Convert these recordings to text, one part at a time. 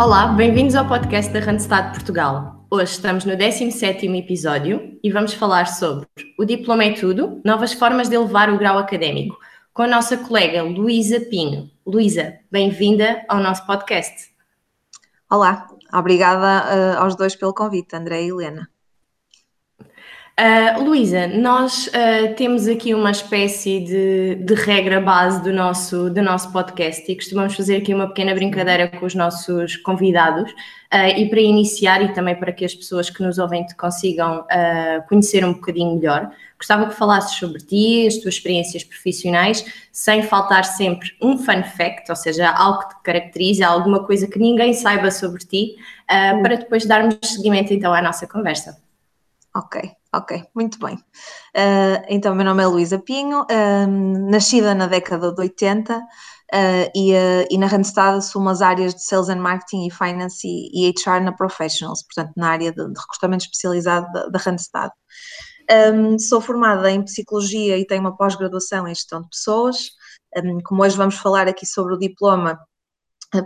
Olá, bem-vindos ao podcast da Randstad Portugal. Hoje estamos no 17º episódio e vamos falar sobre o diploma é tudo, novas formas de elevar o grau académico, com a nossa colega Luísa Pinho. Luísa, bem-vinda ao nosso podcast. Olá, obrigada uh, aos dois pelo convite, André e Helena. Uh, Luísa, nós uh, temos aqui uma espécie de, de, regra base do nosso, do nosso podcast e costumamos fazer aqui uma pequena brincadeira com os nossos convidados. Uh, e para iniciar e também para que as pessoas que nos ouvem te consigam conhecer um bocadinho melhor, gostava que falasses sobre ti, as tuas experiências profissionais, sem faltar sempre um fun fact, ou seja, algo que te caracterize, alguma coisa que ninguém saiba sobre ti, para depois darmos seguimento então à nossa conversa. Ok. Ok, muito bem. Uh, então, meu nome é Luísa Pinho, uh, nascida na década de 80 uh, e, e, na Randstad assumo as áreas de Sales and Marketing e Finance e, e HR na Professionals, portanto, na área de, de recrutamento especializado da, da Randstad. Um, sou formada em Psicologia e tenho uma pós-graduação em Gestão de Pessoas. Um, como hoje vamos falar aqui sobre o diploma,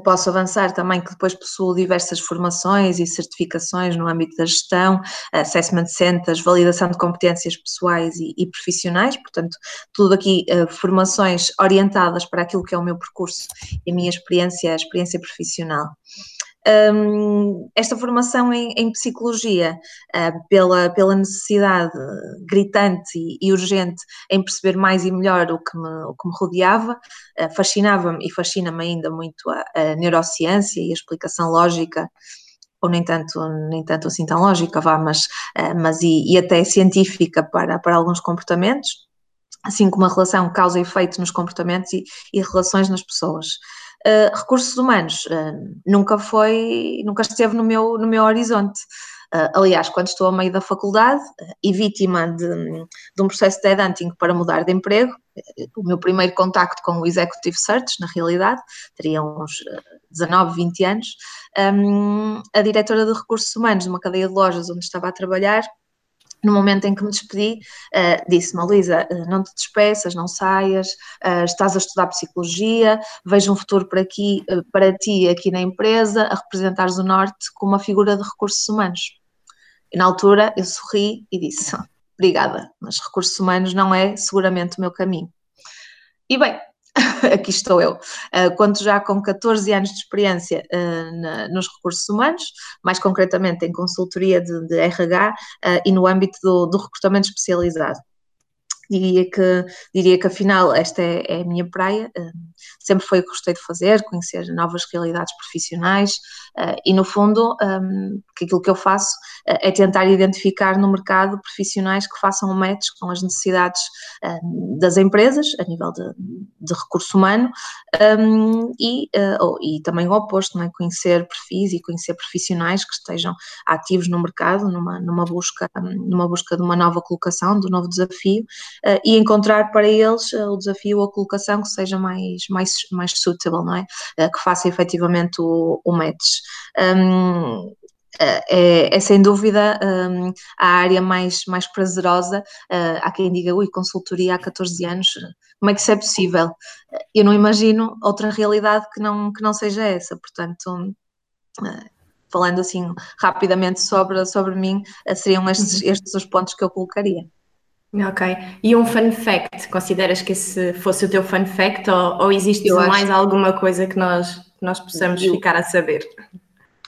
Posso avançar também que depois possuo diversas formações e certificações no âmbito da gestão, assessment centers, validação de competências pessoais e, e profissionais, portanto, tudo aqui uh, formações orientadas para aquilo que é o meu percurso e a minha experiência, a experiência profissional. Um, esta formação em, em psicologia, uh, pela, pela necessidade gritante e, urgente em perceber mais e melhor o que me, o que me rodeava, uh, fascinava-me e fascina-me ainda muito a, a, neurociência e a explicação lógica. Ou nem tanto, nem tanto assim tão lógica, vá, mas, uh, mas e, e até científica para, para alguns comportamentos, assim como a relação causa e efeito nos comportamentos e, e relações nas pessoas. Uh, recursos humanos uh, nunca foi, nunca esteve no meu, no meu horizonte. Uh, aliás, quando estou a meio da faculdade e vítima de, de um processo de headhunting para mudar de emprego, o meu primeiro contacto com o Executive Search, na realidade, teria uns 19, 20 anos, um, a diretora de recursos humanos de uma cadeia de lojas onde estava a trabalhar no momento em que me despedi, uh, disse-me, Luísa, uh, não te despeças, não saias, uh, estás a estudar psicologia, vejo um futuro para, aqui, para ti aqui na empresa, a representares o Norte como uma figura de recursos humanos. E na altura eu sorri e disse, obrigada, mas recursos humanos não é seguramente o meu caminho. E bem, aqui estou eu. Uh, conto já com 14 anos de experiência na, nos recursos humanos, mais concretamente em consultoria de, de RH uh, e no âmbito do, do recrutamento especializado diria que, diria que afinal esta é, é a minha praia, sempre foi o que gostei de fazer, conhecer novas realidades profissionais uh, e no fundo um, que aquilo que eu faço uh, é tentar identificar no mercado profissionais que façam match com as necessidades das empresas a nível de, de recurso humano um, e, oh, e também o oposto, não é? conhecer perfis e conhecer profissionais que estejam ativos no mercado numa, numa, busca, numa busca de uma nova colocação, de um novo desafio uh, e encontrar para eles o desafio ou a colocação que seja mais, mais, mais suitable, não é? Que faça efetivamente o, o match. Um, é, é, sem dúvida um, a área mais, mais prazerosa. Uh, há quem diga, ui, consultoria há 14 anos, como é que isso é possível? Eu não imagino outra realidade que não, que não seja essa, portanto. Uh, falando assim rapidamente sobre, sobre mim, seriam estes, uhum. estes os pontos que eu colocaria. Ok. E um fun fact, consideras que esse fosse o teu fun fact ou, ou existe eu mais acho... alguma coisa que nós, que nós possamos eu... ficar a saber?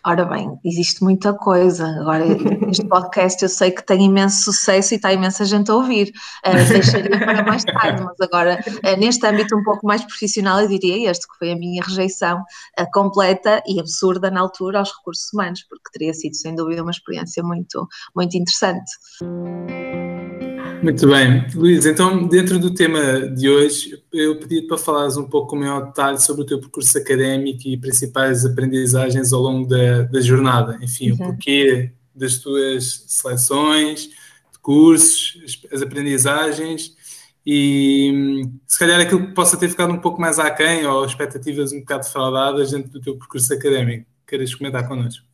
Ora bem, existe muita coisa. Agora, este podcast eu sei que tem imenso sucesso e está imensa gente a ouvir. Uh, deixaria para mais tarde, mas agora, uh, neste âmbito um pouco mais profissional, eu diria este, que foi a minha rejeição uh, completa e absurda na altura aos recursos humanos, porque teria sido, sem dúvida, uma experiência muito, muito interessante. Muito bem. Luís, então, dentro do tema de hoje, eu pedi para falares um pouco com maior detalhe sobre o teu percurso académico e principais aprendizagens ao longo da, da jornada. Enfim, o porquê das tuas seleções, de cursos, as, as aprendizagens e se calhar aquilo que possa ter ficado um pouco mais aquém ou expectativas um bocado fraudadas dentro do teu percurso académico. Queres comentar connosco?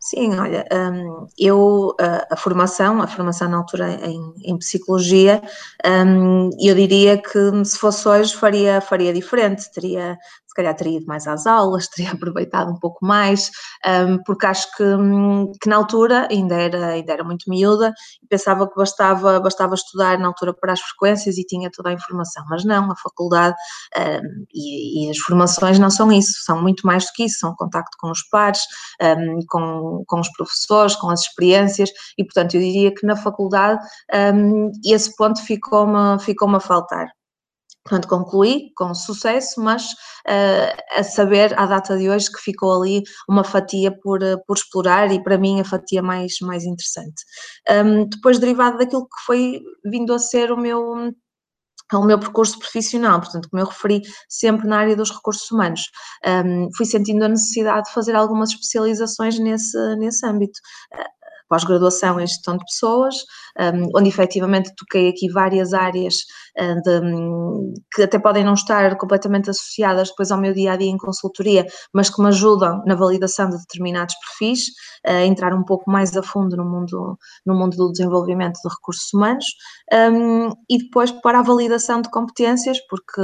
Sim, olha, um, eu, a, a, formação, a formação na altura em, em psicologia, um, eu diria que se fosse hoje faria, faria diferente, teria, calhar teria ido mais às aulas, teria aproveitado um pouco mais, um, porque acho que, hum, que, na altura ainda era, ainda era muito miúda e pensava que bastava, bastava estudar na altura para as frequências e tinha toda a informação, mas não, a faculdade um, e, e, as formações não são isso, são muito mais do que isso, são contacto com os pares, um, com, com os professores, com as experiências e, portanto, eu diria que na faculdade hum, esse ponto ficou-me ficou a faltar. Portanto, concluí com sucesso, mas uh, a saber, à data de hoje, que ficou ali uma fatia por, uh, por explorar e, para mim, a fatia mais, mais interessante. Um, depois, derivado daquilo que foi vindo a ser o meu o meu percurso profissional, portanto, como eu referi, sempre na área dos recursos humanos. Um, fui sentindo a necessidade de fazer algumas especializações nesse, nesse âmbito. Pós-graduação em gestão de pessoas, onde efetivamente toquei aqui várias áreas uh, de, que até podem não estar completamente associadas depois ao meu dia a dia em consultoria, mas que me ajudam na validação de determinados perfis, a entrar um pouco mais a fundo no mundo, no mundo do desenvolvimento de recursos humanos, um, e depois para a validação de competências, porque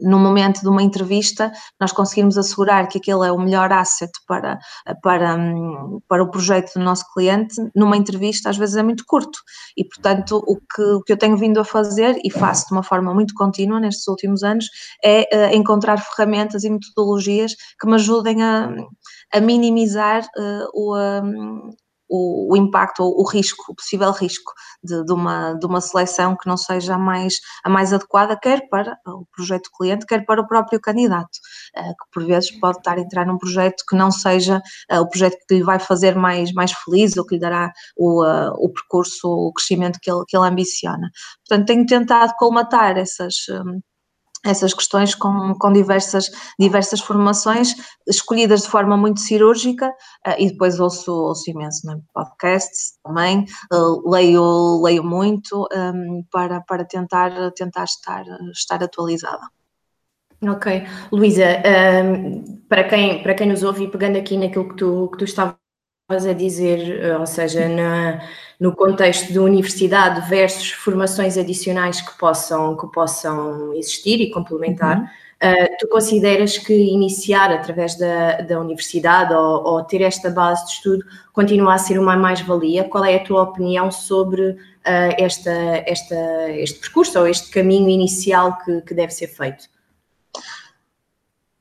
no momento de uma entrevista, nós conseguimos assegurar que aquele é o melhor asset para, para, para o projeto do nosso cliente, numa entrevista às vezes é muito curto. E, portanto, o que, o que eu tenho vindo a fazer, e faço de uma forma muito contínua nestes últimos anos, é uh, encontrar ferramentas e metodologias que me ajudem a, a minimizar uh, o, um, o, o, impacto ou o risco, o possível risco de, de, uma, de uma seleção que não seja a mais, a mais adequada, quer para o projeto cliente, quer para o próprio candidato, uh, que por vezes pode estar a entrar num projeto que não seja uh, o projeto que lhe vai fazer mais, mais feliz ou que lhe dará o, uh, o percurso, o crescimento que ele, que ele ambiciona. Portanto, tenho tentado colmatar essas. Essas questões com, com diversas, diversas formações, escolhidas de forma muito cirúrgica, uh, e depois ouço, ouço imenso, né? podcasts também, uh, leio, leio muito um, ehm, para, para tentar, tentar estar, estar atualizada. Ok. Luísa, um, ehm, para, quem, para quem nos ouve e pegando aqui naquilo que tu, que tu estavas a dizer, eh, ou seja, na, no contexto de universidade versus formações adicionais que possam, que possam existir e complementar, uhum. uh, tu consideras que iniciar através da, da universidade ou, ou, ter esta base de estudo continua a ser uma mais-valia? Qual é a tua opinião sobre uh, esta, esta, este percurso ou este caminho inicial que, que deve ser feito?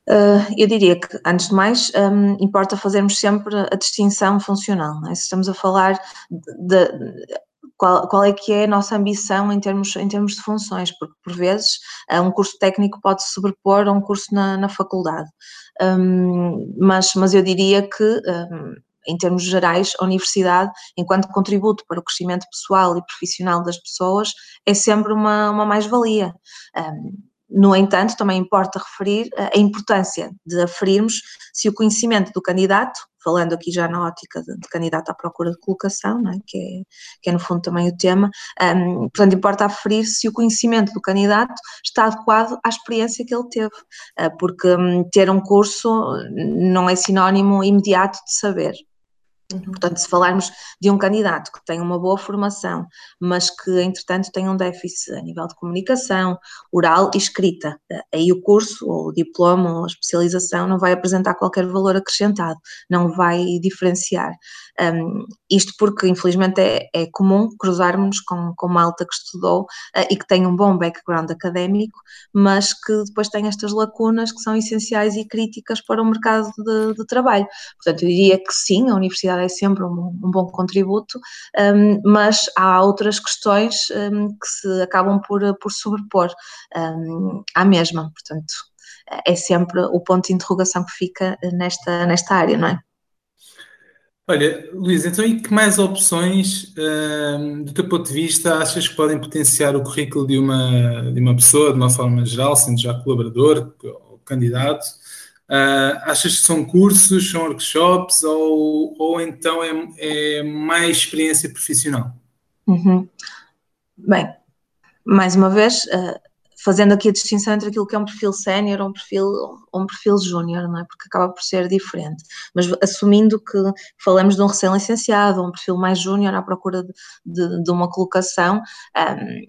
Uh, eu diria que, antes de mais, um, importa fazermos sempre a distinção funcional. É? Se estamos a falar de, de qual, qual, é que é a nossa ambição em termos, em termos de funções, porque por vezes uh, um curso técnico pode se sobrepor a um curso na, na faculdade. Um, mas, mas eu diria que um, em termos gerais, a universidade, enquanto contributo para o crescimento pessoal e profissional das pessoas, é sempre uma, uma mais-valia. Um, no entanto, também importa referir a importância de aferirmos se o conhecimento do candidato, falando aqui já na ótica de, de candidato à procura de colocação, é? Que, é, que, é, no fundo também o tema, um, portanto importa aferir se o conhecimento do candidato está adequado à experiência que ele teve, uh, porque um, ter um curso não é sinónimo imediato de saber. Portanto, se falarmos de um candidato que tem uma boa formação, mas que, entretanto, tem um déficit a nível de comunicação, oral e escrita, eh, aí o curso, ou o diploma, ou a especialização não vai apresentar qualquer valor acrescentado, não vai diferenciar. Um, isto porque, infelizmente, é, é comum cruzarmos com, com malta que estudou uh, e que tem um bom background académico, mas que depois tem estas lacunas que são essenciais e críticas para o mercado de, de trabalho. Portanto, eu diria que sim, a universidade é sempre um, um bom contributo, um, mas há outras questões um, que se acabam por, por sobrepor à mesma. Portanto, é sempre o ponto de interrogação que fica nesta, nesta área, não é? Olha, Luís, então e que mais opções, uh, do teu ponto de vista, achas que podem potenciar o currículo de uma, de uma pessoa, de uma forma geral, sendo já colaborador ou candidato? Uh, achas que são cursos, são workshops ou, ou então é, é mais experiência profissional? Uhum. Bem, mais uma vez, uh, fazendo aqui a distinção entre aquilo que é um perfil sénior ou um perfil, um perfil júnior, não é? Porque acaba por ser diferente. Mas assumindo que falamos de um recém-licenciado, um perfil mais júnior à procura de, de, de uma colocação, um,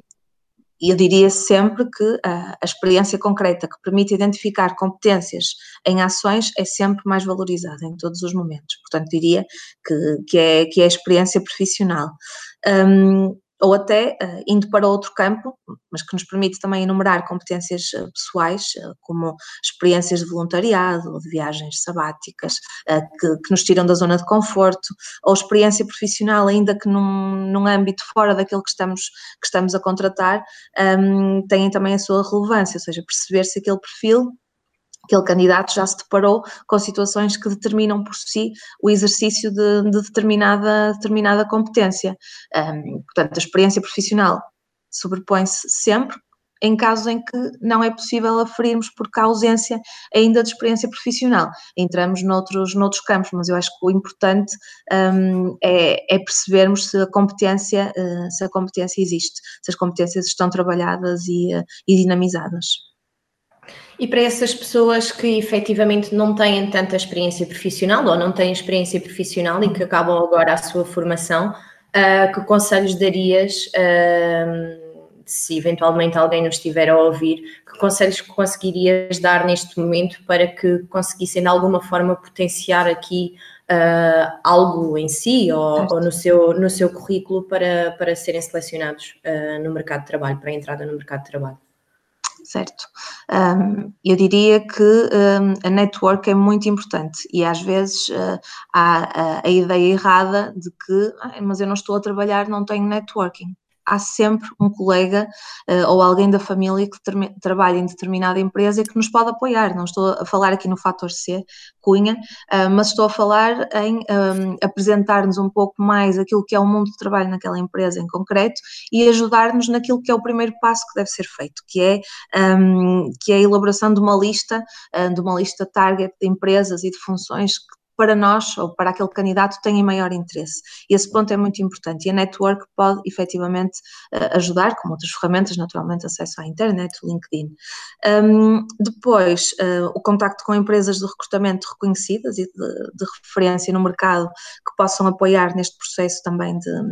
e eu diria sempre que a, experiência concreta que permite identificar competências em ações é sempre mais valorizada em todos os momentos. Portanto, diria que, que, é, que é a experiência profissional. Um, ou até uh, indo para outro campo, mas que nos permite também enumerar competências uh, pessoais, uh, como experiências de voluntariado, de viagens sabáticas, que, que, nos tiram da zona de conforto, ou experiência profissional, ainda que num, num âmbito fora daquele que estamos, que estamos a contratar, um, têm também a sua relevância, ou seja, perceber se aquele perfil aquele candidato já se deparou com situações que determinam por si o exercício de, de determinada, determinada competência. Um, portanto, a experiência profissional sobrepõe-se sempre em casos em que não é possível aferirmos porque há ausência ainda de experiência profissional. Entramos noutros, noutros campos, mas eu acho que o importante um, é, é, percebermos se a competência, uh, se a competência existe, se as competências estão trabalhadas e, uh, e dinamizadas. E para essas pessoas que efetivamente não têm tanta experiência profissional ou não têm experiência profissional e que acabam agora a sua formação, uh, que conselhos darias, uh, se eventualmente alguém nos estiver a ouvir, que conselhos conseguirias dar neste momento para que conseguissem de alguma forma potenciar aqui uh, algo em si ou, ou, no, seu, no seu currículo para, para serem selecionados no mercado de trabalho, para a entrada no mercado de trabalho? Certo? Um, eu diria que um, a network é muito importante e às vezes uh, há a, a, ideia errada de que, ah, mas eu não estou a trabalhar, não tenho networking há sempre um colega uh, ou alguém da família que trabalha em determinada empresa e que nos pode apoiar. Não estou a falar aqui no fator C, Cunha, uh, mas estou a falar em um, ehm, apresentar-nos um pouco mais aquilo que é o mundo de trabalho naquela empresa em concreto e ajudar-nos naquilo que é o primeiro passo que deve ser feito, que é, um, ehm, que é a elaboração de uma lista, uh, de uma lista target de empresas e de funções que para nós ou para aquele candidato têm maior interesse. E esse ponto é muito importante e a network pode efetivamente eh, ajudar, com outras ferramentas, naturalmente acesso à internet, LinkedIn. Um, depois, uh, o contacto com empresas de recrutamento reconhecidas e de, de, referência no mercado que possam apoiar neste processo também de,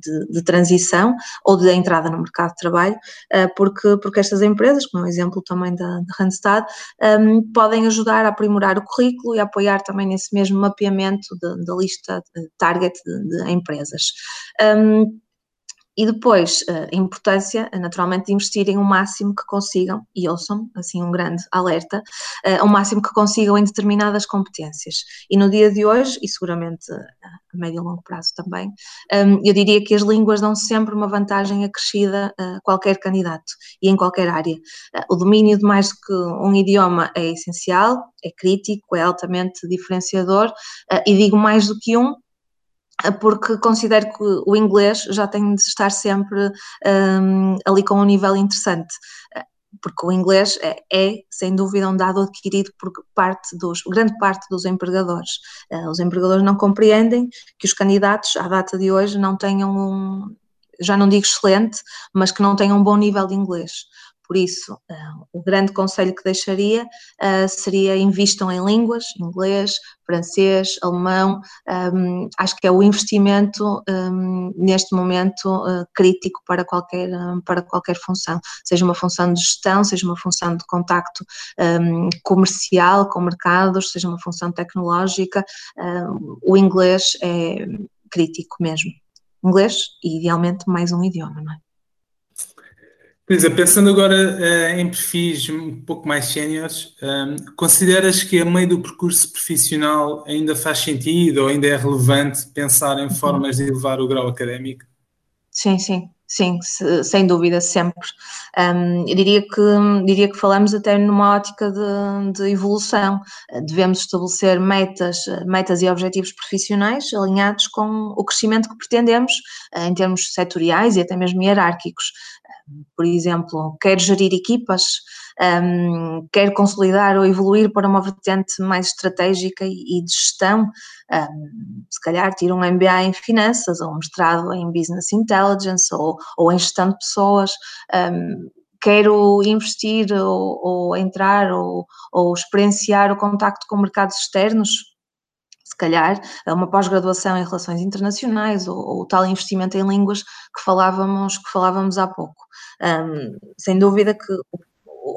de, de transição ou de entrada no mercado de trabalho, uh, porque, porque estas empresas, como é o exemplo também da, da Randstad, um, podem ajudar a aprimorar o currículo e a apoiar também nesse mesmo mesmo mapeamento da lista target de, de empresas. Um, e depois, eh, a importância, naturalmente, de investirem o máximo que consigam, e ouçam, assim, um grande alerta, eh, o máximo que consigam em determinadas competências. E no dia de hoje, e seguramente a médio e longo prazo também, hum, eu diria que as línguas dão sempre uma vantagem acrescida a qualquer candidato e em qualquer área. Eh, o domínio de mais do que um idioma é essencial, é crítico, é altamente diferenciador, e digo mais do que um, porque considero que o inglês já tem de estar sempre um, ali com um nível interessante porque o inglês é, é, sem dúvida um dado adquirido por parte dos, grande parte dos empregadores. Uh, os empregadores não compreendem que os candidatos à data de hoje não tenham um, já não digo excelente, mas que não tenham um bom nível de inglês. Por isso, uh, o grande conselho que deixaria uh, seria invistam em línguas, inglês, francês, alemão. Um, acho que é o investimento neste momento crítico para qualquer, para qualquer função, seja uma função de gestão, seja uma função de contacto comercial com mercados, seja uma função tecnológica. o inglês é crítico mesmo. Inglês e idealmente mais um idioma, não é? Luísa, pensando agora uh, em perfis um pouco mais séniores, ehm, consideras que a meio do percurso profissional ainda faz sentido ou ainda é relevante pensar em formas de elevar o grau académico? Sim, sim, sim, sem dúvida, sempre. Um, ehm, eu diria que, diria que falamos até numa ótica de, de, evolução. Devemos estabelecer metas, metas e objetivos profissionais alinhados com o crescimento que pretendemos eh, em termos setoriais e até mesmo hierárquicos por exemplo, quer gerir equipas, um, quer consolidar ou evoluir para uma vertente mais estratégica e, de gestão, um, se calhar tira um MBA em finanças ou um mestrado em Business Intelligence ou, ou em gestão de pessoas. Um, quero investir ou, ou entrar ou, ou experienciar o contacto com mercados externos, se calhar, uma pós-graduação em relações internacionais ou, ou, tal investimento em línguas que falávamos, que falávamos há pouco. Um, sem dúvida que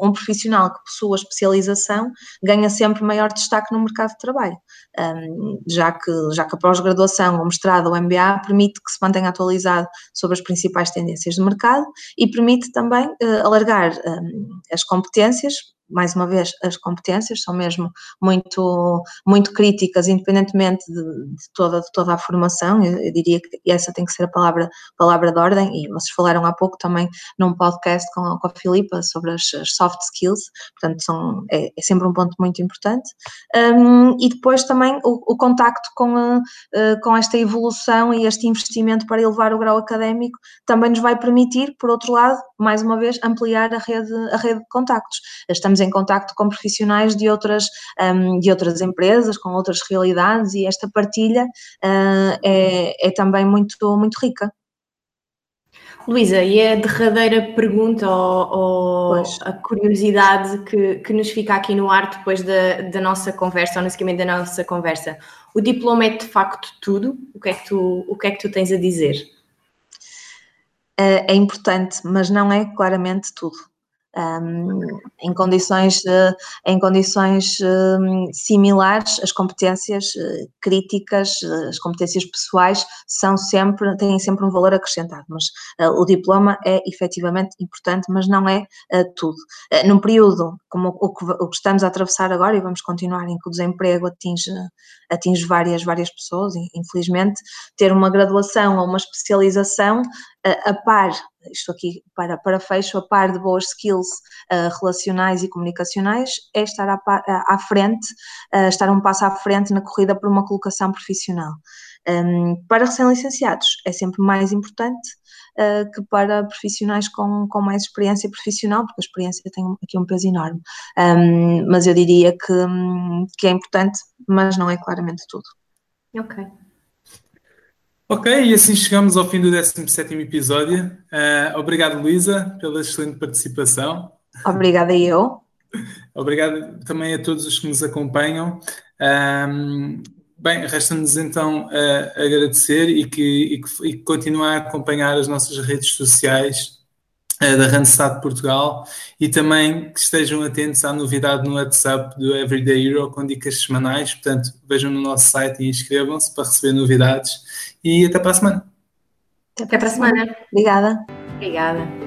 um profissional que possua especialização ganha sempre maior destaque no mercado de trabalho, um, já que, já que a pós-graduação, o mestrado ou MBA permite que se mantenha atualizado sobre as principais tendências do mercado e permite também uh, alargar um, as competências mais uma vez, as competências são mesmo muito, muito críticas, independentemente de, de toda, de toda a formação. Eu, eu, diria que essa tem que ser a palavra, palavra de ordem. E vocês falaram há pouco também num podcast com, com a Filipa sobre as, soft skills, portanto, são, é, é, sempre um ponto muito importante. Um, e depois também o, o contacto com, a, uh, com esta evolução e este investimento para elevar o grau académico também nos vai permitir, por outro lado, mais uma vez, ampliar a rede, a rede de contactos. Estamos estamos em contacto com profissionais de outras, um, de outras empresas, com outras realidades e esta partilha uh, é, é também muito, muito rica. Luísa, e a derradeira pergunta ou, ou a curiosidade que, que nos fica aqui no ar depois da, da nossa conversa, ou no seguimento da nossa conversa. O diploma é de facto tudo? O que é que tu, o que é que tu tens a dizer? É, é importante, mas não é claramente tudo um, em condições, uh, em condições uh, similares, as competências uh, críticas, as competências pessoais são sempre, têm sempre um valor acrescentado, mas o diploma é efetivamente importante, mas não é tudo. num período como o que, o que, estamos a atravessar agora, e vamos continuar, em que o desemprego atinge, atinge várias, várias pessoas, infelizmente, ter uma graduação ou uma especialização a par isto aqui para, para fecho, a par de boas skills uh, relacionais e comunicacionais, é estar à, à frente, estar um passo à frente na corrida por uma colocação profissional. Um, para recém-licenciados é sempre mais importante uh, que para profissionais com, com mais experiência profissional, porque a experiência tem aqui um peso enorme. Um, mas eu diria que, que é importante, mas não é claramente tudo. Ok. Ok, e assim chegamos ao fim do 17 episódio. Uh, obrigado, Luísa, pela excelente participação. Obrigada eu. Obrigado também a todos os que nos acompanham. Um, bem, resta-nos então uh, agradecer e que, e, que, e que continuar a acompanhar as nossas redes sociais da Randstad Portugal e também que estejam atentos à novidade no WhatsApp do Everyday Hero com dicas semanais. Portanto, vejam no nosso site e inscrevam-se para receber novidades e até para a semana. Até para a semana. Obrigada. Obrigada.